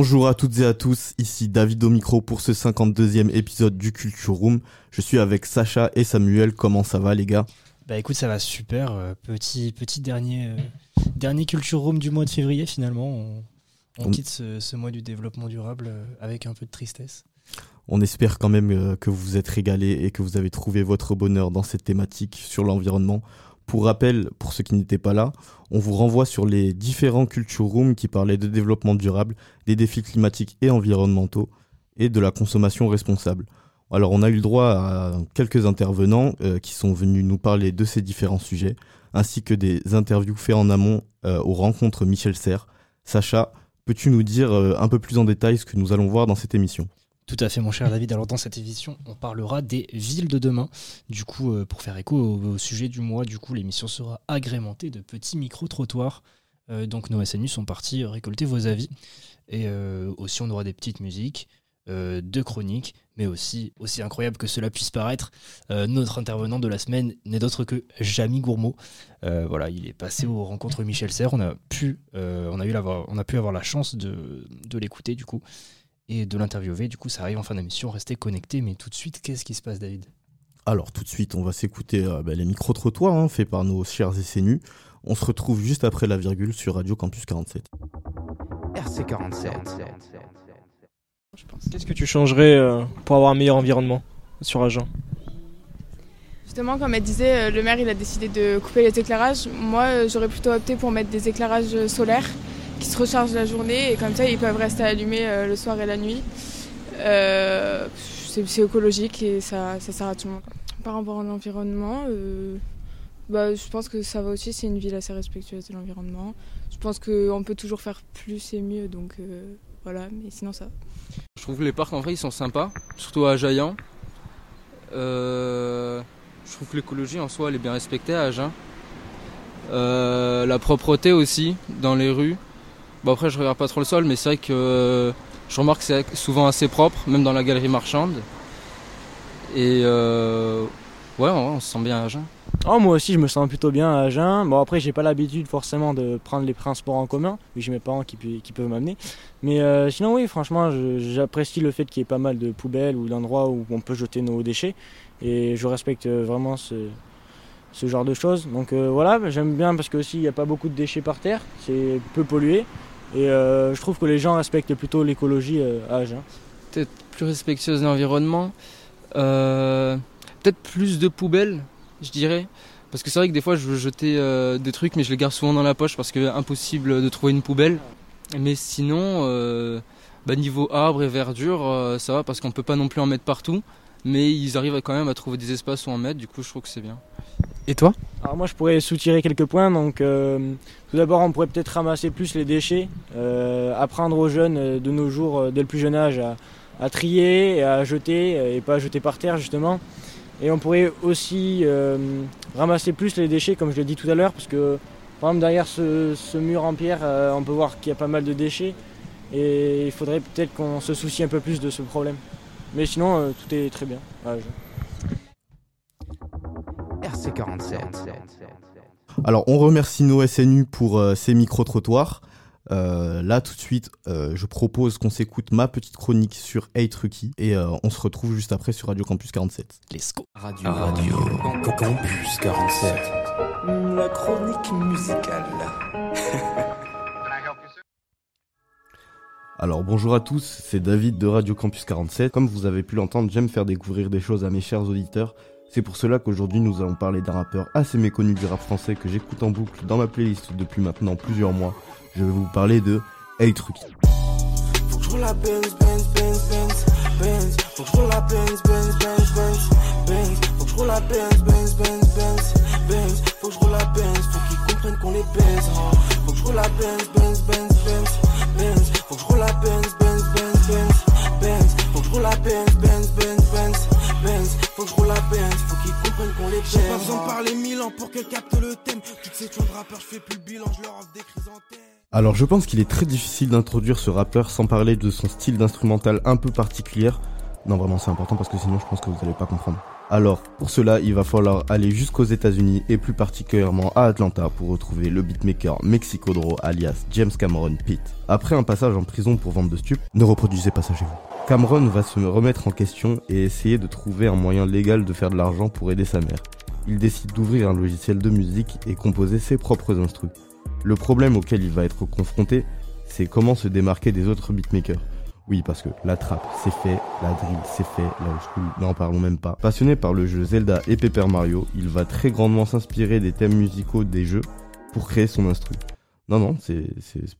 Bonjour à toutes et à tous, ici David au micro pour ce 52e épisode du Culture Room. Je suis avec Sacha et Samuel, comment ça va les gars? Bah écoute, ça va super, euh, petit, petit dernier, euh, dernier Culture Room du mois de février finalement. On, on On- quitte ce, ce mois du développement durable euh, avec un peu de tristesse. On espère quand même que vous vous êtes régalés et que vous avez trouvé votre bonheur dans cette thématique sur l'environnement. Pour rappel, pour ceux qui n'étaient pas là, on vous renvoie sur les différents Culture Rooms qui parlaient de développement durable, des défis climatiques et environnementaux et de la consommation responsable. Alors on a eu le droit à quelques intervenants euh, qui sont venus nous parler de ces différents sujets, ainsi que des interviews faites en amont euh, aux rencontres Michel Serres. Sacha, peux-tu nous dire euh, un peu plus en détail ce que nous allons voir dans cette émission? Tout à fait, mon cher David. Alors, dans cette émission, on parlera des villes de demain. Du coup, euh, pour faire écho au, sujet du mois, du coup, l'émission sera agrémentée de petits micro-trottoirs. Euh, donc, nos SNU sont partis récolter vos avis. Et euh, aussi, on aura des petites musiques, deux chroniques, mais aussi, aussi incroyable que cela puisse paraître, notre intervenant de la semaine n'est d'autre que Jamy Gourmaud. Voilà, il est passé aux rencontres Michel Serres. On a pu, avoir la chance de l'écouter, du coup et de l'interviewer. Du coup, ça arrive en fin d'émission. Restez connectés. Mais tout de suite, qu'est-ce qui se passe, David? Alors tout de suite, on va s'écouter euh, bah, les micro-trottoirs hein, faits par nos chers SNU. On se retrouve juste après la virgule sur Radio Campus 47. RC47 Qu'est-ce que tu changerais euh, pour avoir un meilleur environnement sur Agen? Justement, comme elle disait, euh, le maire il a décidé de couper les éclairages. Moi, j'aurais plutôt opté pour mettre des éclairages solaires qui se rechargent la journée et comme ça, ils peuvent rester allumés euh, le soir et la nuit. Euh, c'est c'est écologique et ça, ça sert à tout le monde. Par rapport à l'environnement, euh, bah, je pense que ça va aussi. C'est une ville assez respectueuse de l'environnement. Je pense qu'on peut toujours faire plus et mieux, donc euh, voilà. Mais sinon, ça. va. Je trouve que les parcs en vrai ils sont sympas, surtout à. Euh, je trouve que l'écologie en soi elle est bien respectée à Agen. Euh, la propreté aussi dans les rues. Bon après je regarde pas trop le sol mais c'est vrai que euh, je remarque que c'est souvent assez propre, même dans la galerie marchande. Et euh, ouais, on se sent bien à Agen. Oh, moi aussi, je me sens plutôt bien à Agen. Bon, après, j'ai pas l'habitude forcément de prendre les transports en commun, vu que j'ai mes parents qui, peuvent m'amener. Mais euh, sinon, oui, franchement, j'apprécie le fait qu'il y ait pas mal de poubelles ou d'endroits où on peut jeter nos déchets. Et je respecte euh, vraiment ce, ce genre de choses. Donc euh, voilà, j'aime bien parce que aussi il n'y a pas beaucoup de déchets par terre, c'est peu pollué. Et euh, je trouve que les gens respectent plutôt l'écologie euh, à Agen. Peut-être plus respectueuse de l'environnement. Euh, Peut-être plus de poubelles, je dirais. Parce que c'est vrai que des fois je veux jeter des trucs mais je les garde souvent dans la poche parce que impossible de trouver une poubelle. Mais sinon, bah, niveau arbres et verdure, ça va parce qu'on peut pas non plus en mettre partout. Mais ils arrivent quand même à trouver des espaces où en mettre, du coup je trouve que c'est bien. Et toi Alors moi je pourrais soutirer quelques points. Donc euh, tout d'abord on pourrait peut-être ramasser plus les déchets, euh, apprendre aux jeunes euh, de nos jours, dès le plus jeune âge, à, trier et à jeter et pas à jeter par terre justement. Et on pourrait aussi ramasser plus les déchets comme je l'ai dit tout à l'heure parce que par exemple derrière ce, mur en pierre on peut voir qu'il y a pas mal de déchets et il faudrait peut-être qu'on se soucie un peu plus de ce problème. Mais sinon tout est très bien. RC47 Alors on remercie nos SNU pour euh, ces micro-trottoirs. Euh, là tout de suite, euh, je propose qu'on s'écoute ma petite chronique sur Hey Trucky et euh, on se retrouve juste après sur Radio Campus 47. Let's go Radio Radio Campus 47 La chronique musicale. Alors bonjour à tous, c'est David de Radio Campus 47. Comme vous avez pu l'entendre, j'aime faire découvrir des choses à mes chers auditeurs. C'est pour cela qu'aujourd'hui nous allons parler d'un rappeur assez méconnu du rap français que j'écoute en boucle dans ma playlist depuis maintenant plusieurs mois. Je vais vous parler de Hey. Oh. J'ai pas besoin de parler mille ans pour qu'elle capte le thème. Toutes ces tunes de rappeurs, je fais plus le bilan, je leur offre des chrysanthèmes. Alors je pense qu'il est très difficile d'introduire ce rappeur sans parler de son style d'instrumental un peu particulier. Non vraiment c'est important parce que sinon je pense que vous n'allez pas comprendre. Alors pour cela il va falloir aller jusqu'aux États-Unis et plus particulièrement à Atlanta pour retrouver le beatmaker Mexico Dro alias James Cameron Pitt. Après un passage en prison pour vente de stupes, ne reproduisez pas ça chez vous. Cameron va se remettre en question et essayer de trouver un moyen légal de faire de l'argent pour aider sa mère. Il décide d'ouvrir un logiciel de musique et composer ses propres instruments. Le problème auquel il va être confronté, c'est comment se démarquer des autres beatmakers. Oui, parce que la trappe, c'est fait, la drill, c'est fait, la old school, n'en parlons même pas. Passionné par le jeu Zelda et Paper Mario, il va très grandement s'inspirer des thèmes musicaux des jeux pour créer son instru. Non, non, c'est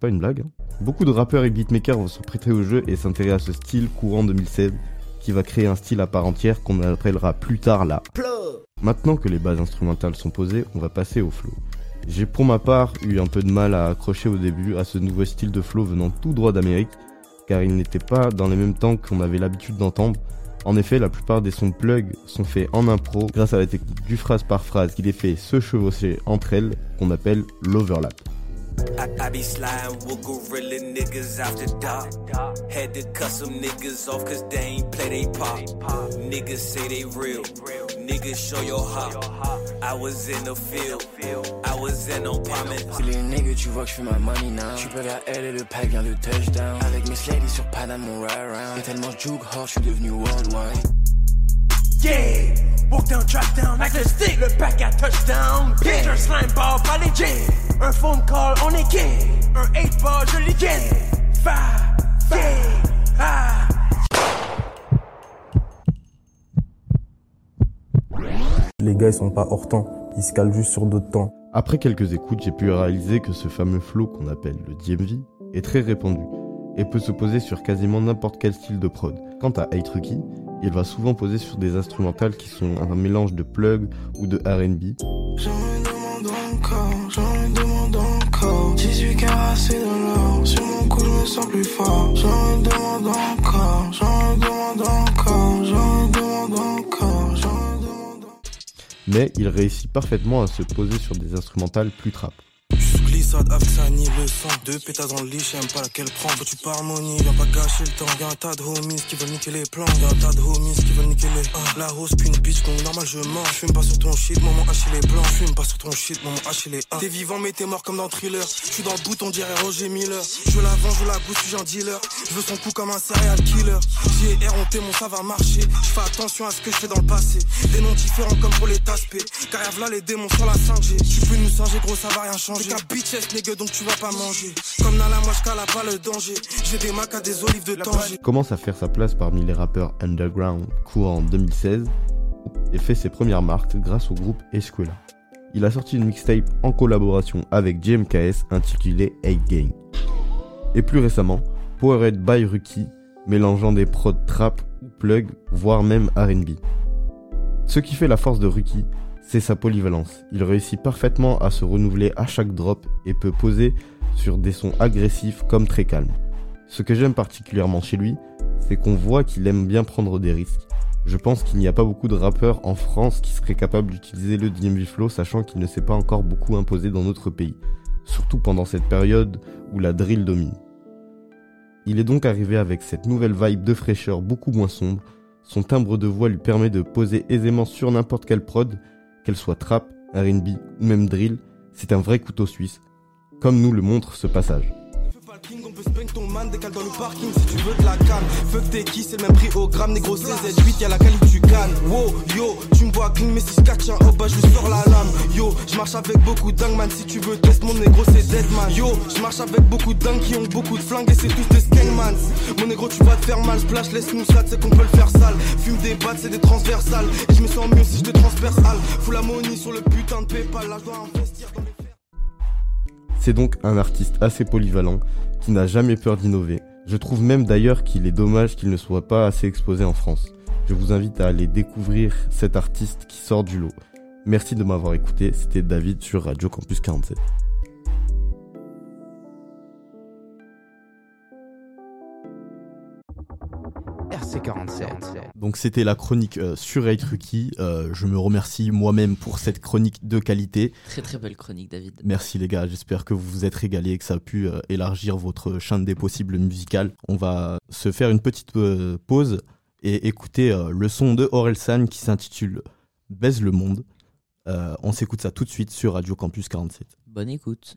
pas une blague. hein. Beaucoup de rappeurs et beatmakers vont se prêter au jeu et s'intéresser à ce style courant 2016 qui va créer un style à part entière qu'on appellera plus tard la Maintenant que les bases instrumentales sont posées, on va passer au flow. J'ai pour ma part eu un peu de mal à accrocher au début à ce nouveau style de flow venant tout droit d'Amérique, car il n'était pas dans les mêmes temps qu'on avait l'habitude d'entendre. En effet, la plupart des sons plug sont faits en impro grâce à la technique du phrase par phrase qui les fait se chevaucher entre elles, qu'on appelle l'overlap. Niggas show your hop. I was in the field. I was in no promise. C'est les niggas, tu vois que je fais ma money now. Tu peux vers elle et le pack vient de touchdown. Avec mes sladies sur Panama, mon ride around. Et tellement je juke hard, je suis devenu worldwide. Yeah, walk down, drop down, avec le stick, le pack à touchdown. Pitcher, slime ball, pas les jams. Un phone call, on est gay. Un 8 ball, je les gagne. Fa, yeah, ah. Les gars, ils sont pas hors temps. Ils se calent juste sur d'autres temps. Après quelques écoutes, j'ai pu réaliser que ce fameux flow qu'on appelle le DMV est très répandu et peut se poser sur quasiment n'importe quel style de prod. Quant à Rookie, il va souvent poser sur des instrumentales qui sont un mélange de plug ou de R&B. J'en demande encore, j'en demande encore. 18 carats, c'est de l'or. Sur mon cou, je me sens plus fort. J'en encore, j'en demande encore, j'en demande encore, j'en demande encore. Mais il réussit parfaitement à se poser sur des instrumentales plus trap. Le. Deux pétasses dans le lit, j'aime pas laquelle prendre. Faut tu pas harmonie, viens pas gâcher le temps. Y'a un tas de homies qui veulent niquer les plans. Y'a un tas de homies qui veulent niquer les. Ah, la hausse qu'une bitch, donc normal je mens. J'fume pas sur ton shit, maman hacher les blancs. J'fume pas sur ton shit, maman hacher les. Ah. T'es vivant, mais t'es mort comme dans thriller. J'suis dans le bouton, dirait Roger Miller. Je la vente, je la bouche, j'suis un dealer. Je veux son coup comme un serial killer. J'ai R, mon ça va marcher. J'fais attention à ce que je fais dans le passé. Des noms différents comme pour les taspés. Car v'là les démons sur la 5G. Tu peux nous singer, gros, ça va rien changer. Nigga, donc tu vas pas manger. Comme Nala, moi j'cala pas le danger. J'ai des macs à des olives de danger. commence à faire sa place parmi les rappeurs underground courant en 2016 et fait ses premières marques grâce au groupe Escuela. Il a sorti une mixtape en collaboration avec JMKS intitulée 8 Gang. Et plus récemment, Powerhead by Rookie, mélangeant des prods trap, plug, voire même R&B. Ce qui fait la force de Rookie, c'est sa polyvalence. Il réussit parfaitement à se renouveler à chaque drop et peut poser sur des sons agressifs comme très calmes. Ce que j'aime particulièrement chez lui, c'est qu'on voit qu'il aime bien prendre des risques. Je pense qu'il n'y a pas beaucoup de rappeurs en France qui seraient capables d'utiliser le DMV Flow sachant qu'il ne s'est pas encore beaucoup imposé dans notre pays, surtout pendant cette période où la drill domine. Il est donc arrivé avec cette nouvelle vibe de fraîcheur beaucoup moins sombre, son timbre de voix lui permet de poser aisément sur n'importe quelle prod, qu'elle soit trap, R&B ou même drill, c'est un vrai couteau suisse, comme nous le montre ce passage. Man, décale dans le parking si tu veux de la canne. Fuck t'es qui, c'est le même prix au gramme, négro CZ8, y'a la calibre du canne. Wow, yo, tu me vois clean, mais si je un oh bah je sors la lame. Yo, je marche avec beaucoup de dingues, man, si tu veux test mon négro c'est Deadman. Yo, je marche avec beaucoup de dingues qui ont beaucoup de flingues et c'est tous des skangmans. Mon négro, tu vas te faire mal, splash, laisse-nous ça, c'est qu'on peut le faire sale. Fume des battes, c'est des transversales. Et je me sens mieux si je te transperce, Al. Fous la money sur le putain de Paypal, là je dois investir dans mes C'est donc un artiste assez polyvalent qui n'a jamais peur d'innover. Je trouve même d'ailleurs qu'il est dommage qu'il ne soit pas assez exposé en France. Je vous invite à aller découvrir cet artiste qui sort du lot. Merci de m'avoir écouté, c'était David sur Radio Campus 47. RC47. Donc c'était la chronique euh, sur Ray Trucky. Euh, je me remercie moi-même pour cette chronique de qualité. Très très belle chronique, David. Merci les gars, j'espère que vous vous êtes régalés et que ça a pu euh, élargir votre champ des possibles musicales. On va se faire une petite euh, pause et écouter euh, le son de Orelsan qui s'intitule Baise le monde. Euh, on s'écoute ça tout de suite sur Radio Campus 47. Bonne écoute.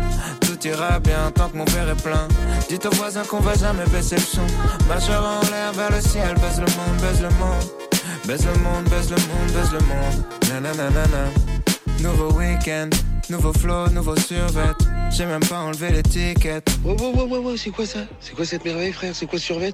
Tout ira bien tant que mon père est plein. Dites aux voisins qu'on va jamais baisser le son. Majeur en l'air vers le ciel, baise le monde, baise le monde. Baise le monde, baise le monde, baise le monde. Nouveau week-end, nouveau flow, nouveau survêt. J'ai même pas enlevé l'étiquette. Ouais, ouais, ouais, ouais, ouais, c'est quoi ça? C'est quoi cette merveille, frère? C'est quoi ce survêt?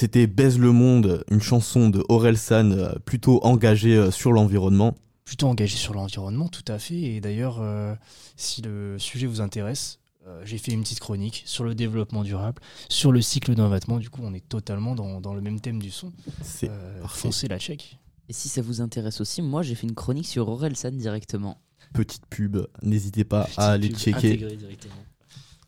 C'était Baise le monde, une chanson de Orelsan euh, plutôt engagée euh, sur l'environnement. Plutôt engagé sur l'environnement, tout à fait. Et d'ailleurs, euh, si le sujet vous intéresse, euh, j'ai fait une petite chronique sur le développement durable, sur le cycle d'un vêtement. Du coup, on est totalement dans, dans le même thème du son. C'est Euh, foncez la check. Et si ça vous intéresse aussi, moi j'ai fait une chronique sur Orelsan directement. Petite pub, n'hésitez pas à aller checker.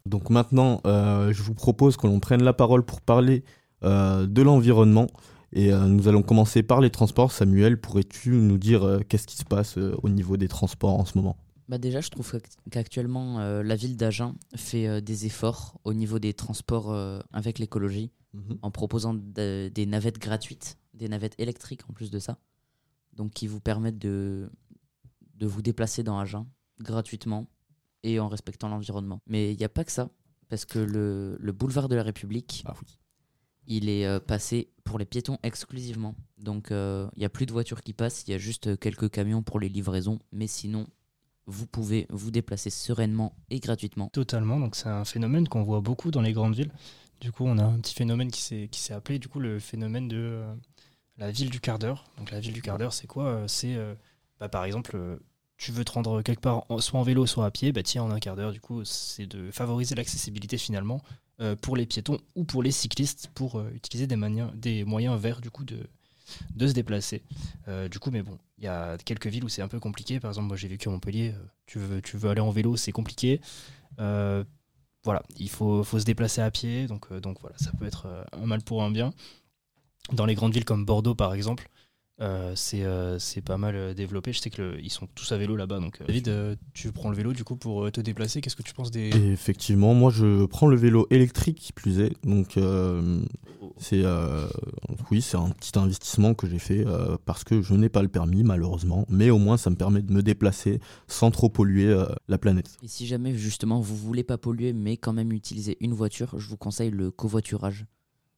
Donc maintenant, euh, je vous propose que l'on prenne la parole pour parler euh, de l'environnement. Et euh, nous allons commencer par les transports. Samuel, pourrais-tu nous dire euh, qu'est-ce qui se passe euh, au niveau des transports en ce moment? Bah déjà, je trouve qu'act- qu'actuellement, euh, la ville d'Agen fait euh, des efforts au niveau des transports euh, avec l'écologie, Mhm. en proposant de- des navettes gratuites, des navettes électriques en plus de ça, donc qui vous permettent de, de vous déplacer dans Agen gratuitement et en respectant l'environnement. Mais il n'y a pas que ça, parce que le, le boulevard de la République, Ah il est euh, passé pour les piétons exclusivement. Donc euh, il n'y a plus de voitures qui passent, il y a juste euh, quelques camions pour les livraisons, mais sinon, vous pouvez vous déplacer sereinement et gratuitement. Totalement, donc c'est un phénomène qu'on voit beaucoup dans les grandes villes. Du coup, on a un petit phénomène qui s'est appelé du coup le phénomène de la ville du quart d'heure. Donc la ville du quart d'heure, c'est quoi C'est bah, par exemple, tu veux te rendre quelque part soit en vélo, soit à pied, bah tiens, en un quart d'heure, du coup, c'est de favoriser l'accessibilité finalement pour les piétons ou pour les cyclistes pour euh, utiliser des, moyens verts du coup de, se déplacer. Euh, du coup, mais bon, il y a quelques villes où c'est un peu compliqué. Par exemple, moi j'ai vécu à Montpellier, euh, tu, veux, aller en vélo, c'est compliqué. Euh, voilà, il faut, se déplacer à pied, donc, euh, donc voilà, ça peut être euh, un mal pour un bien. Dans les grandes villes comme Bordeaux, par exemple, euh, c'est euh, c'est pas mal euh, développé. Je sais qu'ils sont tous à vélo là-bas. Donc, euh, David, euh, tu prends le vélo du coup pour te déplacer. Qu'est-ce que tu penses des. Effectivement, moi je prends le vélo électrique qui plus est. Donc euh, c'est euh, oui, c'est un petit investissement que j'ai fait euh, parce que je n'ai pas le permis malheureusement, mais au moins ça me permet de me déplacer sans trop polluer euh, la planète. Et si jamais justement vous voulez pas polluer mais quand même utiliser une voiture, je vous conseille le covoiturage.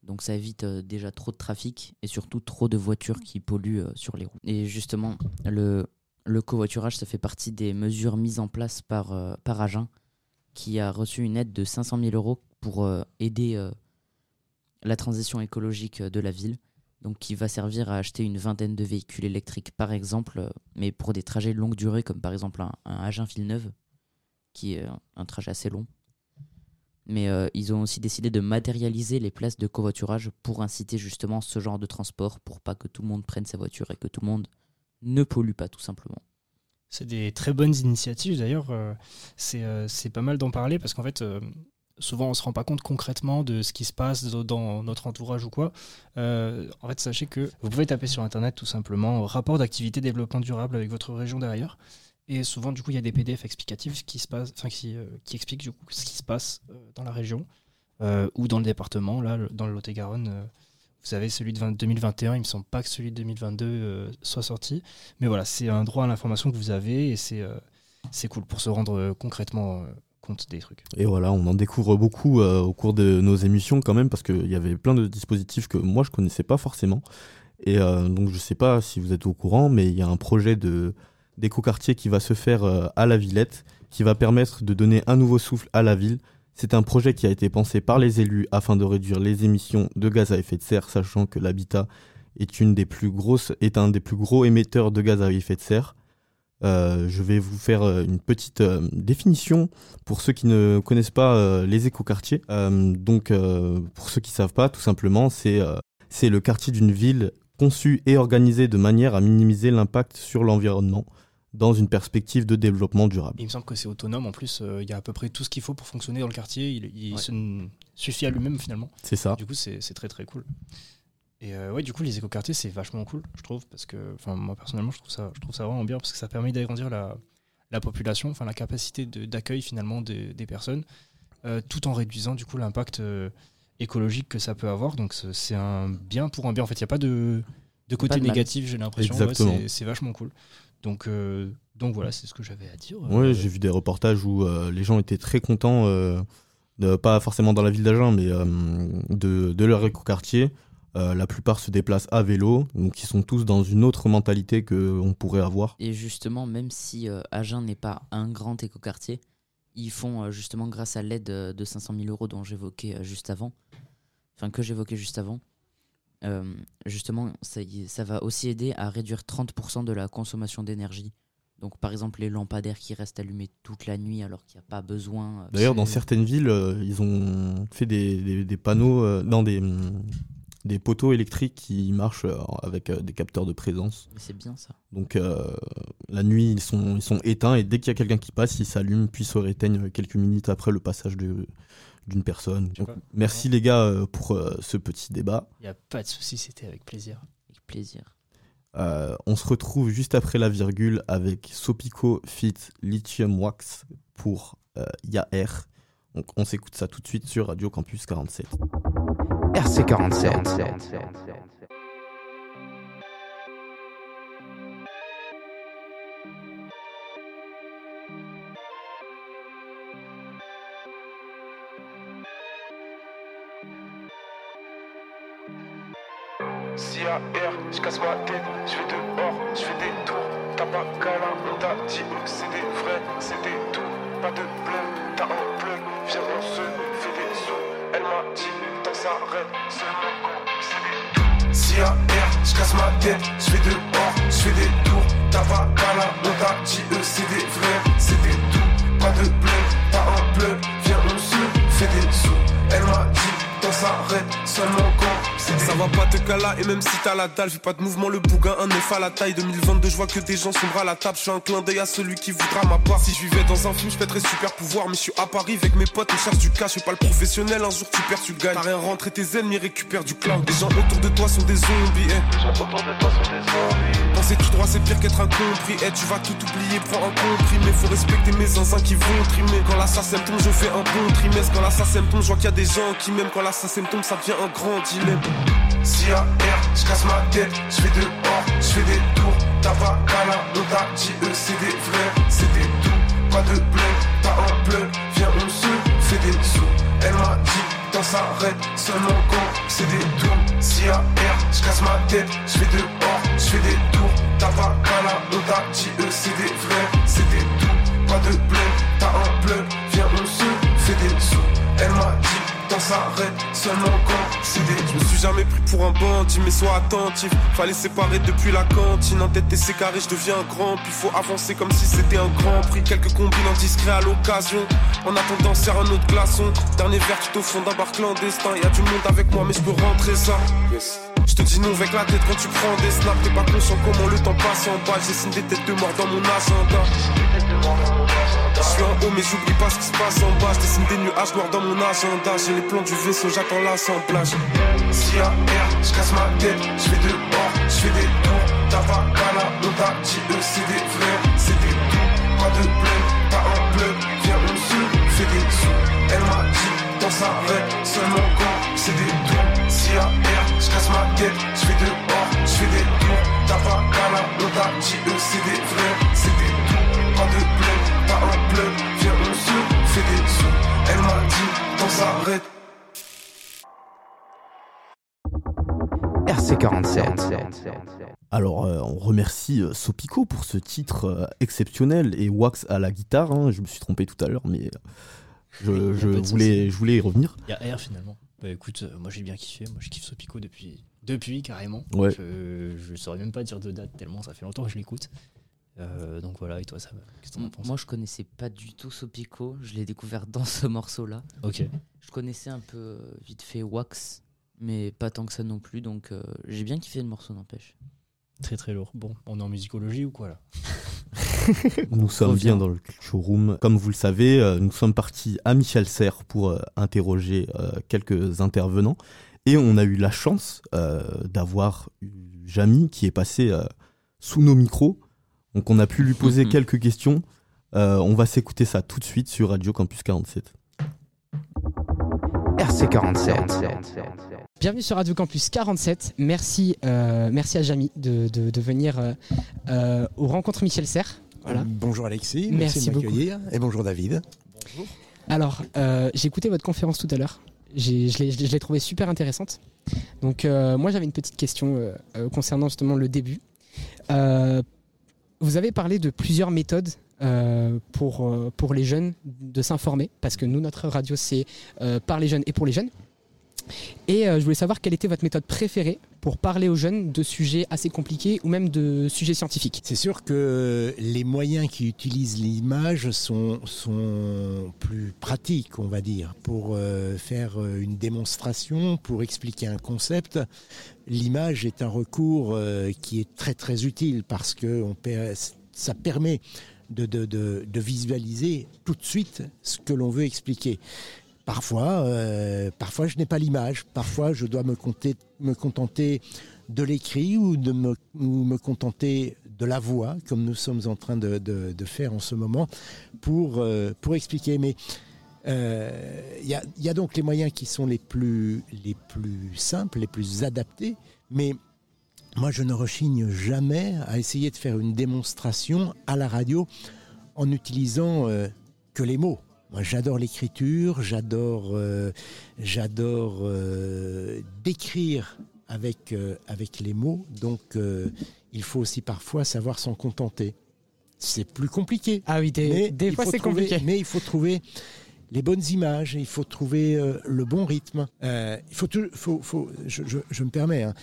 Donc ça évite euh, déjà trop de trafic et surtout trop de voitures qui polluent euh, sur les routes. Et justement, le, covoiturage, ça fait partie des mesures mises en place par, euh, par Agen, qui a reçu une aide de 500 000 euros pour aider la transition écologique de la ville. Donc qui va servir à acheter une vingtaine de véhicules électriques par exemple, mais pour des trajets de longue durée comme par exemple un, un Agen-Villeneuve, qui est un trajet assez long. Mais euh, ils ont aussi décidé de matérialiser les places de covoiturage pour inciter justement ce genre de transport, pour pas que tout le monde prenne sa voiture et que tout le monde ne pollue pas tout simplement. C'est des très bonnes initiatives d'ailleurs. euh, c'est euh, c'est pas mal d'en parler parce qu'en fait, souvent on se rend pas compte concrètement de ce qui se passe dans- notre entourage ou quoi. En fait, sachez que vous pouvez taper sur internet tout simplement rapport d'activité développement durable avec votre région derrière. Et souvent, du coup, il y a des PDF explicatifs euh, qui expliquent du coup, ce qui se passe euh, dans la région euh, ou dans le département. Là, dans le Lot-et-Garonne, vous savez, celui de 20 2021, il me semble pas que celui de 2022 euh, soit sorti. Mais voilà, c'est un droit à l'information que vous avez et c'est c'est cool pour se rendre concrètement compte des trucs. Et voilà, on en découvre beaucoup au cours de nos émissions quand même parce qu'il y avait plein de dispositifs que moi je connaissais pas forcément. Et donc je sais pas si vous êtes au courant, mais il y a un projet de d'éco-quartier qui va se faire euh, à la Villette, qui va permettre de donner un nouveau souffle à la ville. C'est un projet qui a été pensé par les élus afin de réduire les émissions de gaz à effet de serre, sachant que l'habitat est une des plus grosses, est un des plus gros émetteurs de gaz à effet de serre. Euh, je vais vous faire euh, une petite définition pour ceux qui ne connaissent pas euh, les écoquartiers. Donc, pour ceux qui ne savent pas, tout simplement, c'est c'est le quartier d'une ville conçu et organisé de manière à minimiser l'impact sur l'environnement dans une perspective de développement durable. Il me semble que c'est autonome. En plus, euh, il y a à peu près tout ce qu'il faut pour fonctionner dans le quartier. Il, il Ouais. se n- suffit à lui-même finalement. C'est ça. Du coup, c'est très très cool. Et euh, ouais, du coup, les écoquartiers, c'est vachement cool, je trouve, parce que, enfin, moi personnellement, je trouve ça, je trouve ça vraiment bien parce que ça permet d'agrandir la, la population, enfin, la capacité de- d'accueil finalement des, des personnes, euh, tout en réduisant du coup l'impact euh, écologique que ça peut avoir. Donc, c'est un bien pour un bien. En fait, il n'y a pas de, de côté Pas de mal. négatif, j'ai l'impression. Ouais, c'est vachement cool. Donc, euh, donc voilà, c'est ce que j'avais à dire. Euh, j'ai vu des reportages où euh, les gens étaient très contents, euh, de, pas forcément dans la ville d'Agen, mais euh, de, de leur écoquartier. Euh, la plupart se déplacent à vélo, donc ils sont tous dans une autre mentalité qu'on pourrait avoir. Et justement, même si euh, Agen n'est pas un grand écoquartier, ils font euh, justement grâce à l'aide de 500 000 euros dont j'évoquais euh, juste avant, enfin que j'évoquais juste avant, euh, justement, ça, ça va aussi aider à réduire 30% de la consommation d'énergie. Donc par exemple les lampadaires qui restent allumés toute la nuit alors qu'il n'y a pas besoin. euh, D'ailleurs, dans certaines villes, euh, ils ont fait des, des- des panneaux, non, des, hum, des poteaux électriques qui marchent euh, avec euh, des capteurs de présence. C'est bien ça. Donc euh, la nuit, ils sont, ils sont éteints et dès qu'il y a quelqu'un qui passe, ils s'allument puis se réteignent quelques minutes après le passage de- d'une personne. Donc, merci les gars euh, pour euh, ce petit débat. Il n'y a pas de souci, c'était avec plaisir. Avec plaisir. Euh, on se retrouve juste après la virgule avec Sopico Fit Lithium Wax pour euh, Yaer. Donc on s'écoute ça tout de suite sur Radio Campus 47. RC47. Si à R, je casse ma tête, je vais dehors, je fais des tours. T'as pas câlin, on t'a dit que c'était vrai, c'était tout. Pas de bleu, t'as un plug, viens on se fait des sous. Elle m'a dit, c'est des. Si à je casse ma tête, je vais dehors, je fais des tours. T'as pas câlin, on t'a dit eux c'est des vrais, c'était tout. Pas de bleu, t'as un plug, viens on se fait des sous. Elle m'a dit, tant s'arrête, seulement quand ça va pas te cala et même si t'as la dalle, fais pas de mouvement le bougain, un neuf à la taille 2022, je vois que des gens sont à la table, je fais un clin d'œil à celui qui voudra ma part. Si je vivais dans un film, je pèterais super pouvoir, mais je suis à Paris avec mes potes, on cherche du cash, je suis pas le professionnel, un jour tu perds, tu gagnes. T'as rien rentré, tes ennemis récupèrent du cloud. Les gens autour de toi sont des zombies, eh. Les gens autour de toi sont des zombies. Penser tout droit, c'est pire qu'être incompris, eh. Tu vas tout oublier, prends un comprimé, faut respecter mes zinzins qui vont trimer. Quand l'assassin tombe, je fais un bon trimestre. Quand l'assassin tombe, je vois qu'il y a des gens qui m'aiment. Quand l'assassin tombe, ça devient un grand dilemme. Si à R, je casse ma tête, je fais dehors, je fais des tours. T'as pas câlin, on t'a dit c'est des vrais, c'est des tout. Pas de bleu, t'as un bleu, viens on se fait des sous. Elle m'a dit, tant s'arrête, seulement quand c'est des tours. Si à R, je casse ma tête, je fais dehors, je fais des tours. T'as pas câlin, on t'a dit c'est des vrais, c'est des tout. Pas de bleu, t'as un bleu, viens on se fait des sous. Elle m'a dit, s'arrête, seulement quand c'est des Je me suis jamais pris pour un bandit, mais sois attentif. Fallait séparer depuis la cantine. En tête, c'est carré, je deviens grand. Puis faut avancer comme si c'était un grand prix. Quelques combines en discret à l'occasion. En attendant, serre un autre glaçon. Dernier verre tout au fond d'un bar clandestin. Y a du monde avec moi, mais je peux rentrer ça. Je te dis non avec la tête quand tu prends des snaps. T'es pas conscient comment le temps passe en bas. J'dessine des têtes de mort dans mon agenda. Je suis en haut mais j'oublie pas ce qui se passe en bas. Je dessine des nuages noirs dans mon agenda J'ai les plans du vaisseau, j'attends l'assemblage Si à R, je casse ma tête, je vais dehors, je fais des tours. T'as pas câlin, on t'a dit eux c'est des vrais, c'est des tout Pas de bleu, t'as un bleu, viens on se fait des sous. Elle m'a dit, dans s'arrête, seulement quand c'est des tours. Si à R, je casse ma tête, je vais dehors, je fais des tours. T'as pas câlin, on t'a dit eux c'est des vrais, c'est des tout Pas de bleu, t'as un bleu, viens on se fait des sous Elle m'a dit, dans s'arrête RC47. Alors, euh, on remercie euh, Sopico pour ce titre euh, exceptionnel et Wax à la guitare. hein. Je me suis trompé tout à l'heure, mais je, voulais, souci. je voulais y revenir. Il y a R finalement. Bah écoute, euh, moi j'ai bien kiffé. Moi je kiffe ce Pico depuis, depuis carrément. Ouais. Je, je saurais même pas dire de date tellement ça fait longtemps que je l'écoute. Euh, donc voilà, et toi, ça va Qu'est-ce que t'en penses Moi, je connaissais pas du tout Sopico. Je l'ai découvert dans ce morceau-là. Ok. Je connaissais un peu euh, vite fait Wax, mais pas tant que ça non plus. Donc, euh, j'ai bien kiffé le morceau, n'empêche. Très très lourd. Bon, on est en musicologie ou quoi là Nous sommes bien dans le Culture Room. Comme vous le savez, euh, nous sommes partis à Michel Serres pour euh, interroger euh, quelques intervenants. Et on a eu la chance euh, d'avoir Jamy qui est passé euh, sous nos micros. Donc on a pu lui poser Mhm. quelques questions. Euh, on va s'écouter ça tout de suite sur Radio Campus 47. RC47. Bienvenue sur Radio Campus 47. Merci, euh, merci à Jamy de, de- de venir euh, euh, aux rencontres Michel Serres. Voilà. Bonjour Alexis, Merci merci, de beaucoup. m'accueillir. Et bonjour David. Alors, euh, j'ai écouté votre conférence tout à l'heure. Je l'ai- trouvée super intéressante. Donc, euh, moi, j'avais une petite question concernant justement le début. Euh, vous avez parlé de plusieurs méthodes euh, pour, euh, pour les jeunes de s'informer, parce que nous, notre radio, c'est euh, par les jeunes et pour les jeunes. Et euh, je voulais savoir quelle était votre méthode préférée pour parler aux jeunes de sujets assez compliqués ou même de sujets scientifiques. C'est sûr que les moyens qui utilisent l'image sont, sont plus pratiques, on va dire, pour euh, faire euh, une démonstration, pour expliquer un concept. L'image est un recours qui est très très utile parce que ça permet de visualiser tout de suite ce que l'on veut expliquer. Parfois, euh, parfois je n'ai pas l'image. Parfois, je dois me, contenter de l'écrit ou de me, contenter de la voix, comme nous sommes en train de, faire en ce moment, pour, euh, expliquer. Mais euh, il y, a, donc les moyens qui sont les plus, les plus simples, les plus adaptés, mais moi je ne rechigne jamais à essayer de faire une démonstration à la radio en utilisant que les mots. Moi j'adore l'écriture, j'adore euh, j'adore euh, décrire avec, euh, avec les mots, donc il faut aussi parfois savoir s'en contenter. C'est plus compliqué. Ah oui, des, Mais des il fois c'est compliqué. Mais il faut trouver les bonnes images, il faut trouver le bon rythme. Il faut, tout- faut, faut- je, je- je me permets, hein.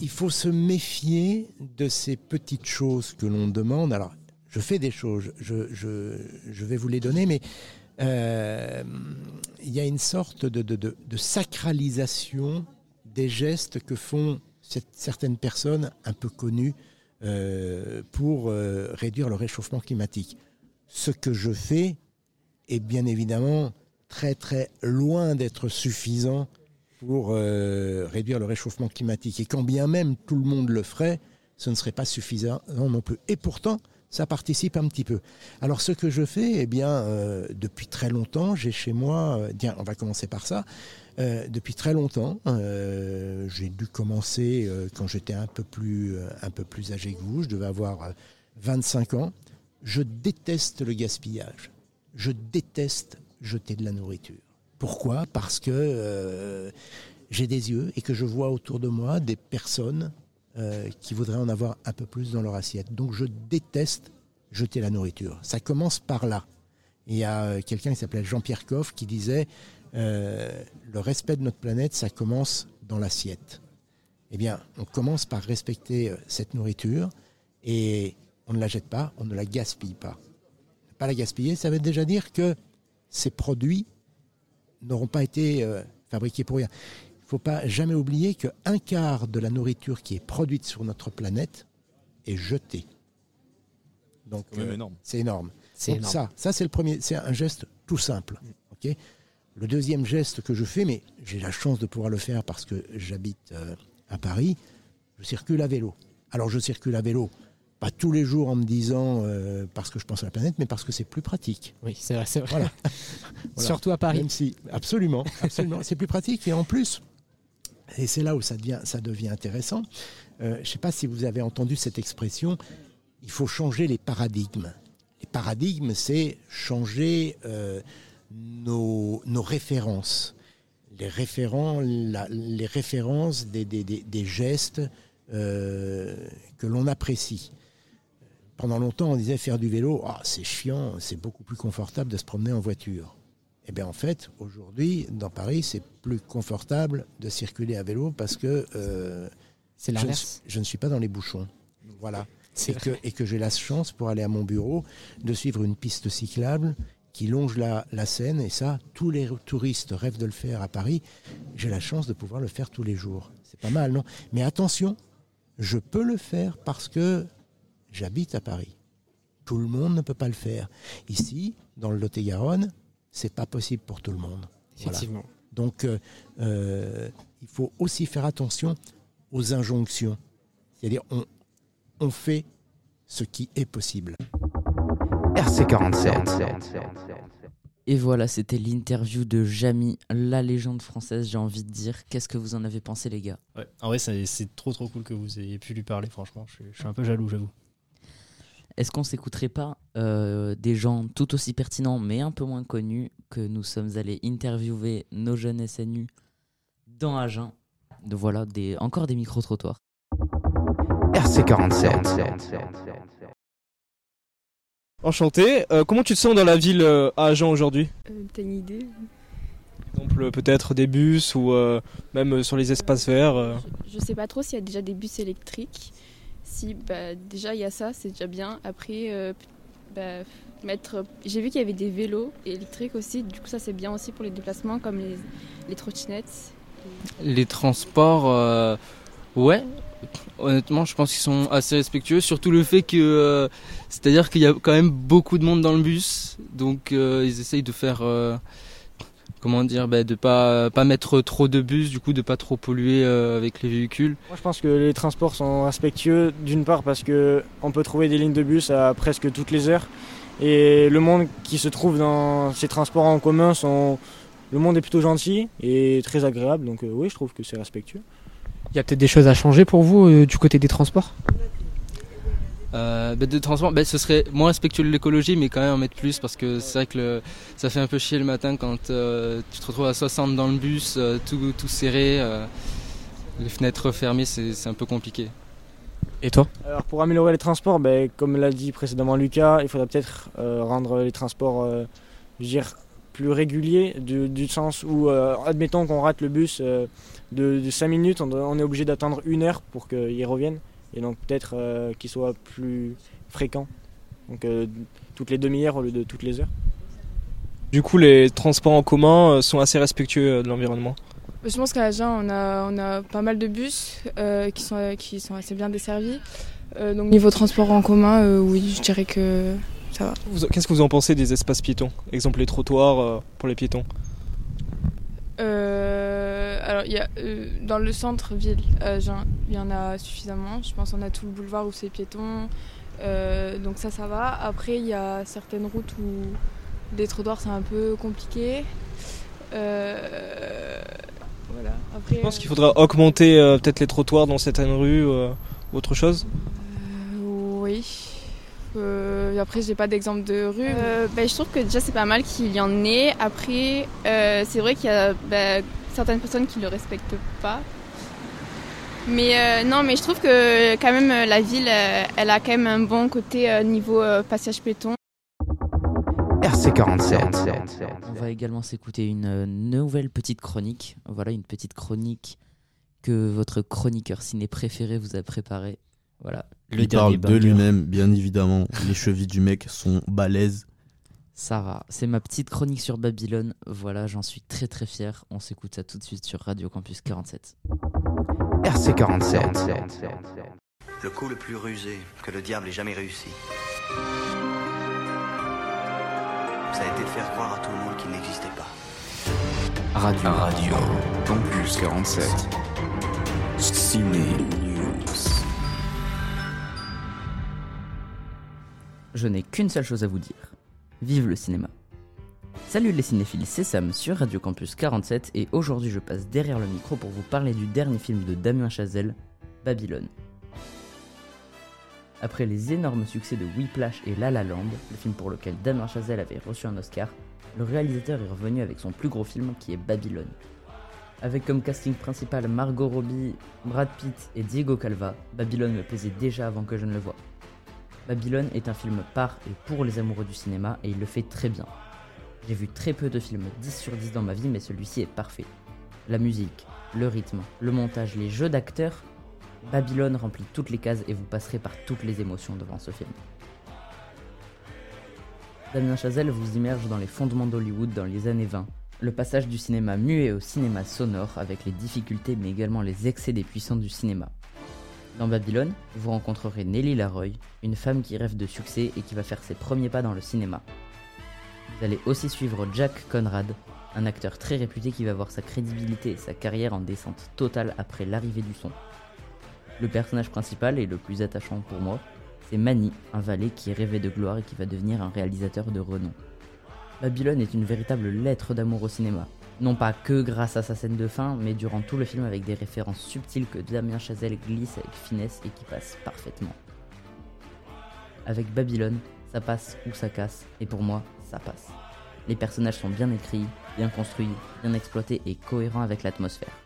il faut se méfier de ces petites choses que l'on demande. Alors, je fais des choses, je, je- je vais vous les donner, mais euh, il y a une sorte de, sacralisation des gestes que font certaines personnes un peu connues euh, pour euh, réduire le réchauffement climatique. Ce que je fais est bien évidemment très très loin d'être suffisant pour réduire le réchauffement climatique. Et quand bien même tout le monde le ferait, ce ne serait pas suffisant non plus. Et pourtant, ça participe un petit peu. Alors ce que je fais, eh bien, euh, depuis très longtemps, j'ai chez moi, euh, tiens, on va commencer par ça, Euh, depuis très longtemps, euh, j'ai dû commencer quand j'étais un peu plus un peu plus âgé que vous. Je devais avoir euh, 25 ans. Je déteste le gaspillage. Je déteste jeter de la nourriture. Pourquoi? Parce que j'ai des yeux et que je vois autour de moi des personnes euh, qui voudraient en avoir un peu plus dans leur assiette. Donc je déteste jeter la nourriture. Ça commence par là. Il y a euh, quelqu'un qui s'appelait Jean-Pierre Coff qui disait euh, le respect de notre planète, ça commence dans l'assiette. Eh bien, on commence par respecter cette nourriture et on ne la jette pas, on ne la gaspille pas. Pas la gaspiller, ça veut déjà dire que ces produits n'auront pas été fabriqués pour rien. Il ne faut pas jamais oublier qu'un quart de la nourriture qui est produite sur notre planète est jetée. Donc quand même euh, énorme. c'est énorme. C'est Donc énorme. ça, ça c'est le premier, c'est un geste tout simple. ok? Le deuxième geste que je fais, mais j'ai la chance de pouvoir le faire parce que j'habite euh, à Paris, je circule à vélo. Alors je circule à vélo, pas tous les jours en me disant euh, parce que je pense à la planète, mais parce que c'est plus pratique. Oui, c'est vrai, c'est vrai. Voilà. Voilà. Surtout à Paris. Même si, absolument, absolument, c'est plus pratique et en plus, et c'est là où ça devient, intéressant. euh, je ne sais pas si vous avez entendu cette expression. Il faut changer les paradigmes. Les paradigmes, c'est changer euh, nos, références. Les, références des, gestes euh, que l'on apprécie. Pendant longtemps, on disait faire du vélo, Ah, c'est chiant, c'est beaucoup plus confortable de se promener en voiture. Eh bien, en fait, aujourd'hui, dans Paris, c'est plus confortable de circuler à vélo parce que euh, C'est je, ne suis- je ne suis pas dans les bouchons. Voilà. C'est Et que, et que j'ai la chance, pour aller à mon bureau, de suivre une piste cyclable qui longe la, la Seine. Et ça, tous les touristes rêvent de le faire à Paris. J'ai la chance de pouvoir le faire tous les jours. C'est pas mal, non? Mais attention, je peux le faire parce que j'habite à Paris. Tout le monde ne peut pas le faire. Ici, dans le Lot-et-Garonne, c'est pas possible pour tout le monde. Voilà. Effectivement. Donc, euh, euh, il faut aussi faire attention aux injonctions. C'est-à-dire, on, on fait ce qui est possible. RC47. Et voilà, c'était l'interview de Jamy, la légende française, j'ai envie de dire. Qu'est-ce que vous en avez pensé, les gars? Ouais. En vrai, c'est c'est trop trop cool que vous ayez pu lui parler, franchement. Je suis, je suis un peu jaloux, j'avoue. Est-ce qu'on s'écouterait pas euh, des gens tout aussi pertinents, mais un peu moins connus, que nous sommes allés interviewer nos jeunes SNU dans Agen? De voilà, des, encore des micro-trottoirs. RC47. Enchanté. Euh, comment tu te sens dans la ville euh, à Agen aujourd'hui? Euh, T'as une idée? Par exemple, peut-être des bus ou euh, même sur les espaces verts. euh. Je sais pas trop s'il y a déjà des bus électriques. Si, bah, déjà il y a ça, c'est déjà bien. Après, euh, bah, mettre. J'ai vu qu'il y avait des vélos électriques aussi. Du coup, ça c'est bien aussi pour les déplacements, comme les, les trottinettes. Les transports, euh, ouais. Honnêtement, je pense qu'ils sont assez respectueux. Surtout le fait que, euh, c'est-à-dire qu'il y a quand même beaucoup de monde dans le bus, donc ils essayent de faire, comment dire, bah, de pas pas mettre trop de bus, du coup de pas trop polluer euh, avec les véhicules. Moi, je pense que les transports sont respectueux d'une part parce que on peut trouver des lignes de bus à presque toutes les heures et le monde qui se trouve dans ces transports en commun sont le monde est plutôt gentil et très agréable donc euh, oui, je trouve que c'est respectueux. Il y a peut-être des choses à changer pour vous euh, du côté des transports? Euh, bah, de transport, bah, ce serait moins respectueux de l'écologie, mais quand même en mettre plus parce que c'est vrai que le- ça fait un peu chier le matin quand euh, tu te retrouves à 60 dans le bus, euh, tout, tout serré, euh, les fenêtres fermées, c'est c'est un peu compliqué. Et toi? Alors pour améliorer les transports, ben, comme l'a dit précédemment Lucas, il faudra peut-être euh, rendre les transports euh, je veux dire, plus réguliers, du, du sens où, euh, admettons qu'on rate le bus euh, de, 5 minutes, on, on est obligé d'attendre une heure pour qu'il revienne, et donc peut-être euh, qu'il soit plus fréquent, donc euh, toutes les demi-heures au lieu de toutes les heures. Du coup, les transports en commun euh, sont assez respectueux euh, de l'environnement. Je pense qu'à Agen, on a, on a pas mal de bus euh, qui, sont, qui sont assez bien desservis. Euh, donc niveau transport en commun, euh, oui, je dirais que ça va. Qu'est-ce que vous en pensez des espaces piétons? Exemple les trottoirs euh, pour les piétons. Euh, alors, il y a, euh, dans le centre-ville, Agen, il y en a suffisamment. Je pense qu'on a tout le boulevard où c'est piéton. Euh, donc ça, ça va. Après, il y a certaines routes où des trottoirs, c'est un peu compliqué. Euh, voilà. Après, Je pense qu'il faudra augmenter euh, peut-être les trottoirs dans certaines rues euh, ou autre chose? euh, oui. Euh, après, j'ai pas d'exemple de rue. Euh, ben, je trouve que déjà c'est pas mal qu'il y en ait. Après, euh, c'est vrai qu'il y a ben, certaines personnes qui le respectent pas. Mais euh, non, mais je trouve que quand même la ville, euh, elle a quand même un bon côté euh, niveau euh, passage péton. RC47. On va également s'écouter une nouvelle petite chronique. Voilà, une petite chronique que votre chroniqueur ciné préféré vous a préparé. Voilà, le Il parle de lui-même, bien évidemment. Les chevilles du mec sont balèzes. Sarah, c'est ma petite chronique sur Babylone. Voilà, j'en suis très très fier. On s'écoute ça tout de suite sur Radio Campus 47. RC47. Le coup le plus rusé que le diable ait jamais réussi. Ça a été de faire croire à tout le monde qu'il n'existait pas. Radio. Radio. Campus 47. Ciné Je n'ai qu'une seule chose à vous dire. Vive le cinéma. Salut les cinéphiles, c'est Sam sur Radio Campus 47 et aujourd'hui je passe derrière le micro pour vous parler du dernier film de Damien Chazelle, Babylone. Après les énormes succès de Whiplash et La La Land, le film pour lequel Damien Chazelle avait reçu un Oscar, le réalisateur est revenu avec son plus gros film qui est Babylone. Avec comme casting principal Margot Robbie, Brad Pitt et Diego Calva, Babylone me plaisait déjà avant que je ne le voie. Babylone est un film par et pour les amoureux du cinéma et il le fait très bien. J'ai vu très peu de films 10 sur 10 dans ma vie mais celui-ci est parfait. La musique, le rythme, le montage, les jeux d'acteurs, Babylone remplit toutes les cases et vous passerez par toutes les émotions devant ce film. Damien Chazelle vous immerge dans les fondements d'Hollywood dans les années 20. Le passage du cinéma muet au cinéma sonore avec les difficultés mais également les excès des puissants du cinéma. Dans Babylone, vous rencontrerez Nelly Laroy, une femme qui rêve de succès et qui va faire ses premiers pas dans le cinéma. Vous allez aussi suivre Jack Conrad, un acteur très réputé qui va voir sa crédibilité et sa carrière en descente totale après l'arrivée du son. Le personnage principal et le plus attachant pour moi, c'est Manny, un valet qui rêvait de gloire et qui va devenir un réalisateur de renom. Babylone est une véritable lettre d'amour au cinéma. Non pas que grâce à sa scène de fin, mais durant tout le film avec des références subtiles que Damien Chazelle glisse avec finesse et qui passent parfaitement. Avec Babylone, ça passe ou ça casse, et pour moi, ça passe. Les personnages sont bien écrits, bien construits, bien exploités et cohérents avec l'atmosphère.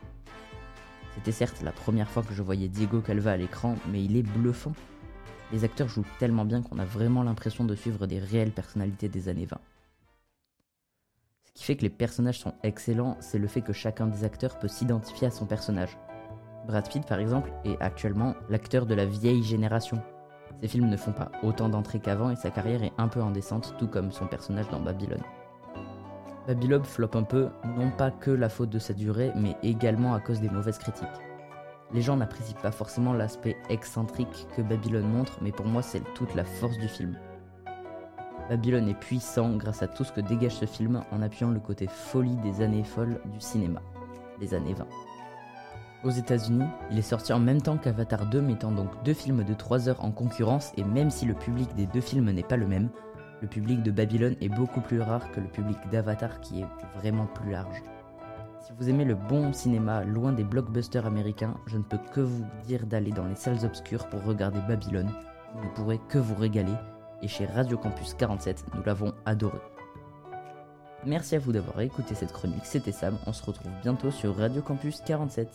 C'était certes la première fois que je voyais Diego Calva à l'écran, mais il est bluffant. Les acteurs jouent tellement bien qu'on a vraiment l'impression de suivre des réelles personnalités des années 20. Qui fait que les personnages sont excellents, c'est le fait que chacun des acteurs peut s'identifier à son personnage. Brad Pitt, par exemple, est actuellement l'acteur de la vieille génération. Ses films ne font pas autant d'entrées qu'avant et sa carrière est un peu en descente, tout comme son personnage dans Babylone. Babylone floppe un peu, non pas que la faute de sa durée, mais également à cause des mauvaises critiques. Les gens n'apprécient pas forcément l'aspect excentrique que Babylone montre, mais pour moi c'est toute la force du film. Babylone est puissant grâce à tout ce que dégage ce film en appuyant le côté folie des années folles du cinéma, les années 20. Aux États-Unis, il est sorti en même temps qu'Avatar 2, mettant donc deux films de 3 heures en concurrence, et même si le public des deux films n'est pas le même, le public de Babylone est beaucoup plus rare que le public d'Avatar qui est vraiment plus large. Si vous aimez le bon cinéma loin des blockbusters américains, je ne peux que vous dire d'aller dans les salles obscures pour regarder Babylone. Vous ne pourrez que vous régaler, et chez Radio Campus 47, nous l'avons adoré. Merci à vous d'avoir écouté cette chronique, c'était Sam, on se retrouve bientôt sur Radio Campus 47.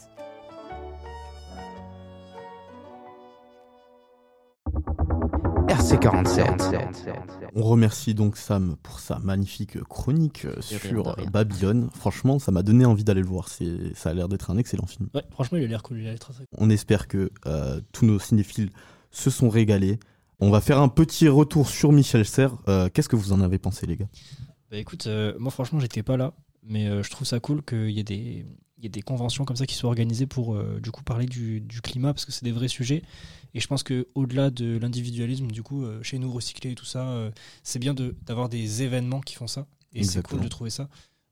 RC47. On remercie donc Sam pour sa magnifique chronique sur. Babylone. Franchement, ça m'a donné envie d'aller le voir. C'est, ça a l'air d'être un excellent film. Ouais, franchement, il a l'air cool. Il a l'air très, très cool. On espère que euh, tous nos cinéphiles se sont régalés. On va faire un petit retour sur Michel Serres. Euh, qu'est-ce que vous en avez pensé, les gars? Bah écoute, euh, moi franchement j'étais pas là, mais euh, je trouve ça cool qu'il y ait des, il y ait des conventions comme ça qui soient organisées pour euh, du coup parler du, du climat parce que c'est des vrais sujets. Et je pense que au-delà de l'individualisme, du coup, euh, chez nous recycler et tout ça, euh, c'est bien de- d'avoir des événements qui font ça. Et c'est cool de trouver ça.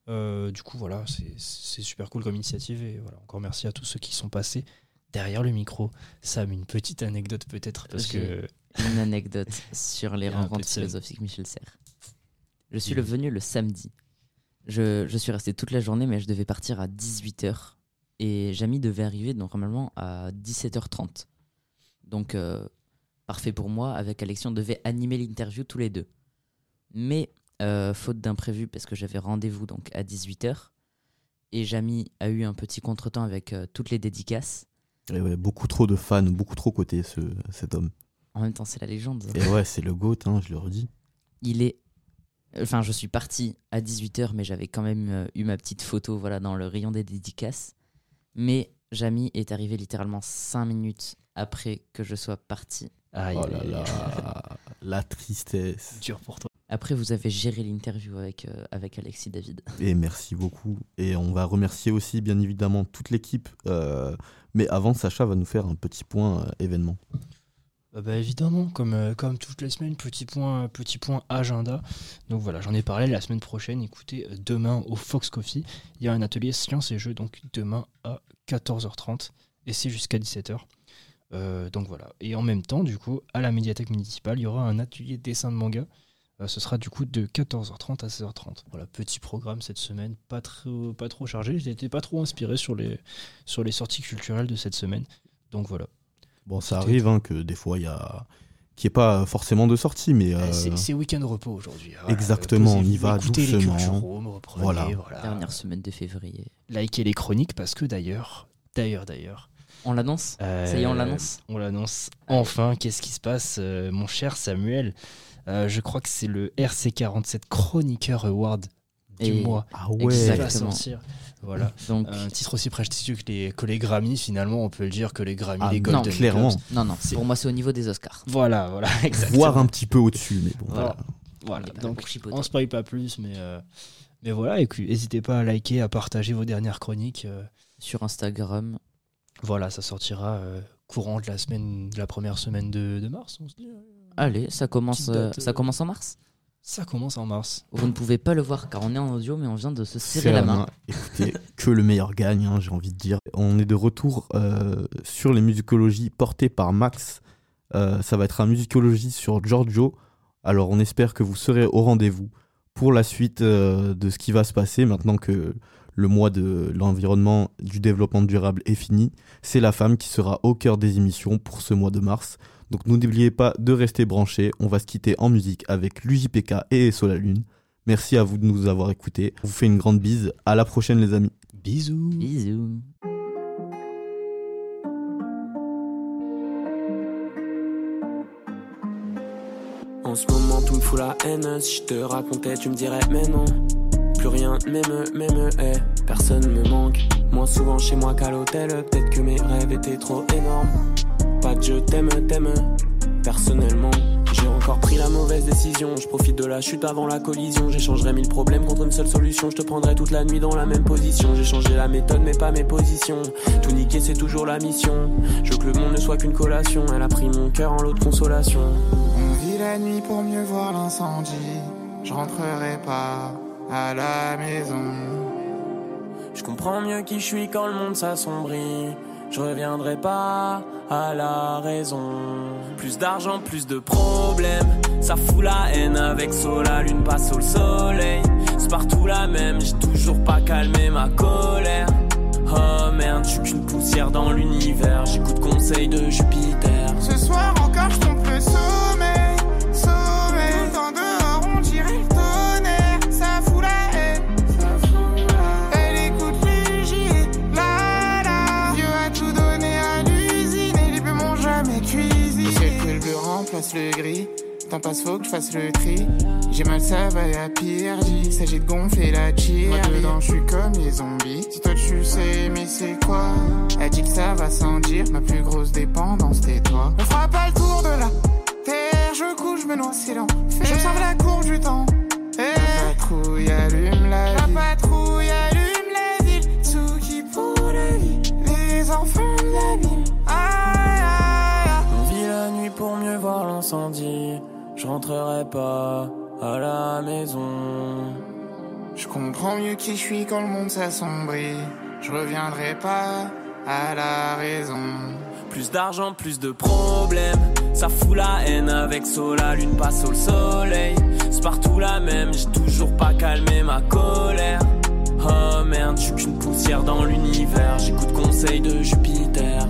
Euh, du coup, voilà, c'est- super cool comme initiative. Et voilà, encore merci à tous ceux qui sont passés derrière le micro. Sam, une petite anecdote peut-être parce que une anecdote sur les rencontres philosophiques Michel Serres. Je suis le venu le samedi. Je, je suis resté toute la journée, mais je devais partir à 18h. Et Jamy devait arriver donc, normalement à 17h30. Donc, euh, parfait pour moi. Avec Alexion, on devait animer l'interview tous les deux. Mais, euh, faute d'imprévu, parce que j'avais rendez-vous donc à 18h, et Jamy a eu un petit contretemps avec euh, toutes les dédicaces. Et ouais, Beaucoup trop de fans, beaucoup trop coté ce, cet homme. En même temps, c'est la légende. Et ouais, c'est le GOAT, hein, je le redis. il est. Enfin, je suis parti à 18h, mais j'avais quand même euh, eu ma petite photo voilà, dans le rayon des dédicaces. Mais Jamy est arrivé littéralement 5 minutes après que je sois parti. Aïe, oh là là, la tristesse. dur pour toi. Après, vous avez géré l'interview avec, euh, avec Alexis David. Et merci beaucoup. Et on va remercier aussi, bien évidemment, toute l'équipe. Euh, mais avant, Sacha va nous faire un petit point euh, événement. Ah bah évidemment, comme, euh, comme toutes les semaines, petit point, petit point agenda. Donc voilà, j'en ai parlé la semaine prochaine. Écoutez, euh, demain au Fox Coffee, il y a un atelier sciences et jeux, donc demain à 14h30 et c'est jusqu'à 17h. Euh, donc voilà. Et en même temps, du coup, à la médiathèque municipale, il y aura un atelier dessin de manga. Euh, ce sera du coup de 14h30 à 16h30. Voilà, petit programme cette semaine, pas trop, pas trop chargé. J'étais pas trop inspiré sur les, sur les sorties culturelles de cette semaine. Donc voilà. Bon, ça est- arrive hein, que des fois, il y a. N'y ait pas forcément de sortie, mais. euh, C'est week-end repos aujourd'hui. Voilà, Exactement, on y va doucement. Room, reprenez, Voilà. voilà. Dernière semaine de février. Likez les chroniques parce que d'ailleurs, d'ailleurs, d'ailleurs. On l'annonce? Ça y est, on l'annonce? On l'annonce. Enfin, qu'est-ce qui se passe, euh, mon cher Samuel? Euh, Je crois que c'est le RC47 Chroniqueur Award du Et- mois. Ah qui va Exactement. Voilà. Donc, Un titre aussi prestigieux que les, que les Grammy, finalement, on peut le dire que les Grammy, Ah, les non, Golden clairement. Globes. non, non, C'est- pour moi, c'est au niveau des Oscars. Voilà, voilà, exactement. Voir un petit peu au-dessus, mais bon, Voilà. voilà. Donc on spoil pas plus, mais, euh, mais voilà, et puis n'hésitez pas à liker, à partager vos dernières chroniques. euh, Sur Instagram. voilà, ça sortira euh, courant de la semaine, de la première semaine de, de mars, on se dit. Allez, ça commence, date, euh, ça commence en mars? Ça commence en mars. Vous ne pouvez pas le voir car on est en audio, mais on vient de se serrer la main. Écoutez, que le meilleur gagne, hein, j'ai envie de dire. On est de retour euh, sur les musicologies portées par Max. Euh, ça va être un musicologie sur Giorgio. Alors on espère que vous serez au rendez-vous pour la suite euh, de ce qui va se passer maintenant que le mois de l'environnement du développement durable est fini. C'est la femme qui sera au cœur des émissions pour ce mois de mars. Donc n'oubliez pas de rester branchés. On va se quitter en musique avec l'UJPK et SO la Lune. Merci à vous de nous avoir écoutés. On vous fait une grande bise. À la prochaine les amis. Bisous. Bisous. En ce moment tout me fout la haine Si je te racontais tu me dirais mais non Plus rien m'aime, m'aime, eh Personne me manque Moins souvent chez moi qu'à l'hôtel Peut-être que mes rêves étaient trop énormes Pas de je t'aime, t'aime Personnellement j'ai encore pris la mauvaise décision. Je profite de la chute avant la collision. J'échangerai mille problèmes contre une seule solution. Je te prendrai toute la nuit dans la même position. J'ai changé la méthode mais pas mes positions. Tout niquer c'est toujours la mission. Je veux que le monde ne soit qu'une collation. Elle a pris mon cœur en lot de consolation. On vit la nuit pour mieux voir l'incendie. Je rentrerai pas à la maison. Je comprends mieux qui je suis quand le monde s'assombrit. Je reviendrai pas à la raison. Plus d'argent, plus de problèmes. Ça fout la haine avec la lune passe au soleil. C'est partout la même, j'ai toujours pas calmé ma colère. Oh merde, je suis qu'une poussière dans l'univers. J'écoute conseil de Jupiter. Le gris. T'en passe, faut que je fasse le tri. J'ai mal, ça va à pire. Il s'agit de gonfler la cheer. Moi dedans, je suis comme les zombies. Si toi tu sais, mais c'est quoi? Elle dit que ça va sans dire. Ma plus grosse dépendance, t'es toi. On fera pas le tour de la terre. Je couche, je me noie, c'est lent. J'observe la courbe du temps. Rentrerai pas à la maison. Je comprends mieux qui je suis quand le monde s'assombrit. Je reviendrai pas à la raison. Plus d'argent, plus de problèmes. Ça fout la haine avec sol, la lune passe au soleil. C'est partout la même, j'ai toujours pas calmé ma colère. Oh merde, je suis qu'une poussière dans l'univers. J'écoute conseil de Jupiter.